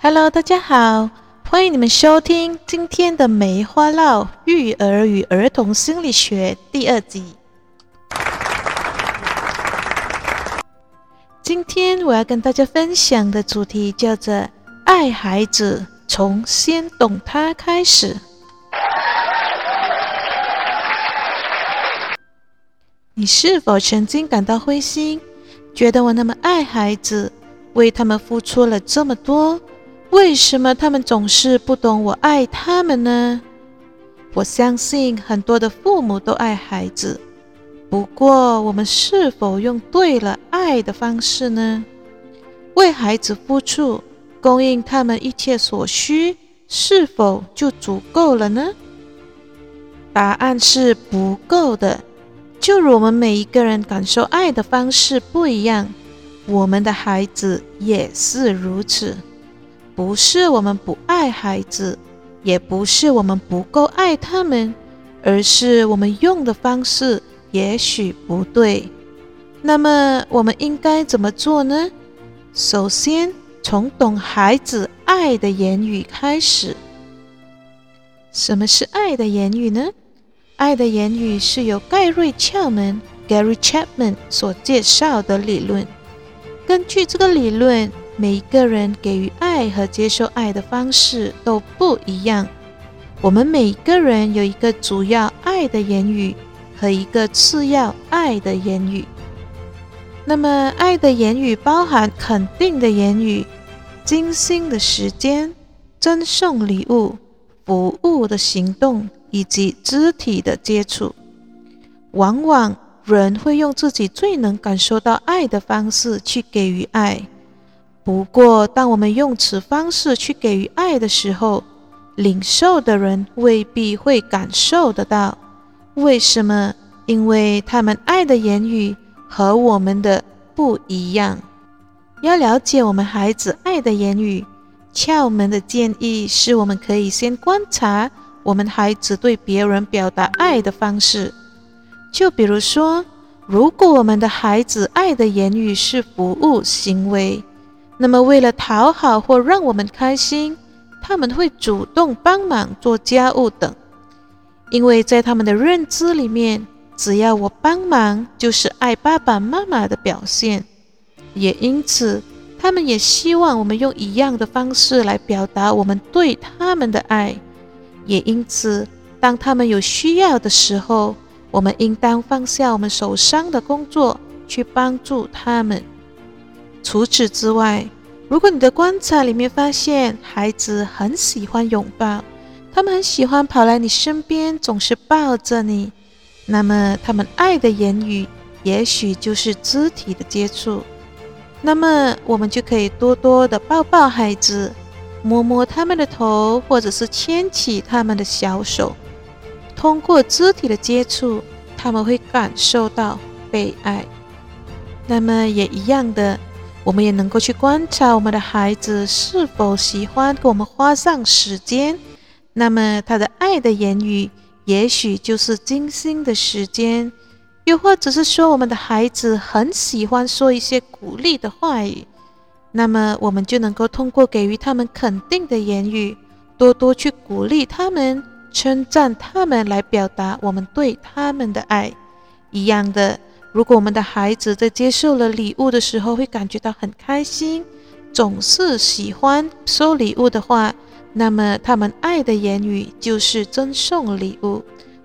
Hello，大家好，欢迎你们收听今天的《梅花烙育儿与儿童心理学》第二集。今天我要跟大家分享的主题叫做“爱孩子，从先懂他开始”。你是否曾经感到灰心，觉得我那么爱孩子，为他们付出了这么多，为什么他们总是不懂我爱他们呢？我相信很多的父母都爱孩子。不过，我们是否用对了爱的方式呢？为孩子付出，供应他们一切所需，是否就足够了呢？答案是不够的。就如我们每一个人感受爱的方式不一样，我们的孩子也是如此。不是我们不爱孩子，也不是我们不够爱他们，而是我们用的方式。也许不对，那么我们应该怎么做呢？首先，从懂孩子爱的言语开始。什么是爱的言语呢？爱的言语是由盖瑞·窍门 （Gary Chapman） 所介绍的理论。根据这个理论，每一个人给予爱和接受爱的方式都不一样。我们每个人有一个主要爱的言语。和一个次要爱的言语。那么，爱的言语包含肯定的言语、精心的时间、赠送礼物、服务的行动以及肢体的接触。往往人会用自己最能感受到爱的方式去给予爱。不过，当我们用此方式去给予爱的时候，领受的人未必会感受得到。为什么？因为他们爱的言语和我们的不一样。要了解我们孩子爱的言语，窍门的建议是我们可以先观察我们孩子对别人表达爱的方式。就比如说，如果我们的孩子爱的言语是服务行为，那么为了讨好或让我们开心，他们会主动帮忙做家务等。因为在他们的认知里面，只要我帮忙就是爱爸爸妈妈的表现，也因此，他们也希望我们用一样的方式来表达我们对他们的爱。也因此，当他们有需要的时候，我们应当放下我们手上的工作去帮助他们。除此之外，如果你的观察里面发现孩子很喜欢拥抱，他们很喜欢跑来你身边，总是抱着你。那么，他们爱的言语也许就是肢体的接触。那么，我们就可以多多的抱抱孩子，摸摸他们的头，或者是牵起他们的小手。通过肢体的接触，他们会感受到被爱。那么，也一样的，我们也能够去观察我们的孩子是否喜欢给我们花上时间。那么，他的爱的言语，也许就是精心的时间，又或者是说，我们的孩子很喜欢说一些鼓励的话语。那么，我们就能够通过给予他们肯定的言语，多多去鼓励他们，称赞他们，来表达我们对他们的爱。一样的，如果我们的孩子在接受了礼物的时候，会感觉到很开心，总是喜欢收礼物的话。那么，他们爱的言语就是赠送礼物，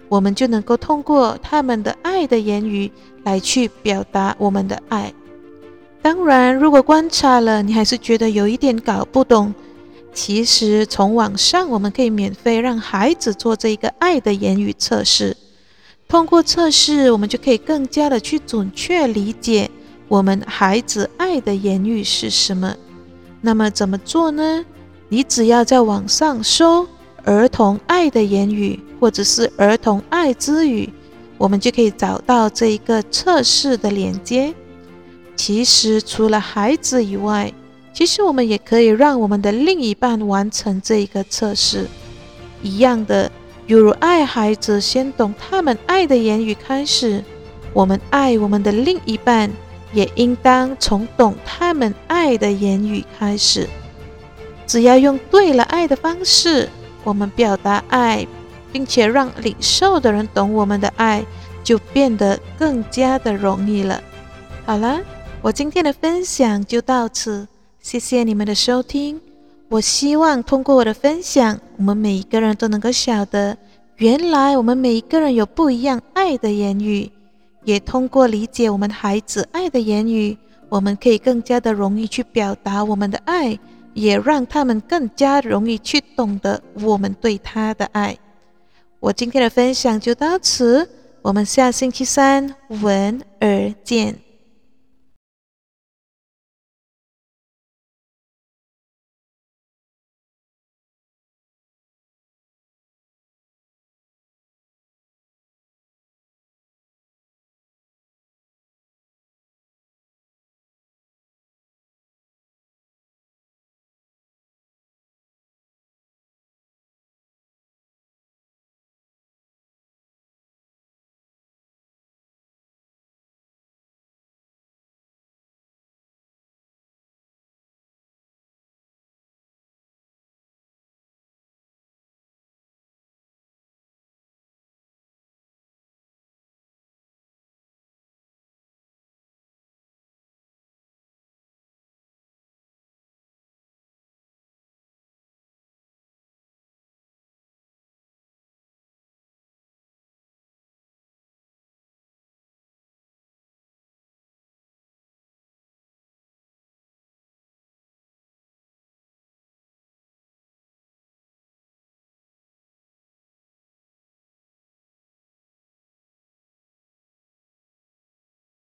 我们就能够通过他们的爱的言语来去表达我们的爱。当然，如果观察了你还是觉得有一点搞不懂，其实从网上我们可以免费让孩子做这一个爱的言语测试。通过测试，我们就可以更加的去准确理解我们孩子爱的言语是什么。那么怎么做呢？你只要在网上搜“儿童爱的言语”或者是“儿童爱之语”，我们就可以找到这一个测试的链接。其实除了孩子以外，其实我们也可以让我们的另一半完成这一个测试。一样的，犹如爱孩子，先懂他们爱的言语开始。我们爱我们的另一半，也应当从懂他们爱的言语开始。只要用对了爱的方式，我们表达爱，并且让领受的人懂我们的爱，就变得更加的容易了。好了，我今天的分享就到此，谢谢你们的收听。我希望通过我的分享，我们每一个人都能够晓得，原来我们每一个人有不一样爱的言语，也通过理解我们孩子爱的言语，我们可以更加的容易去表达我们的爱。也让他们更加容易去懂得我们对他的爱。我今天的分享就到此，我们下星期三闻而见。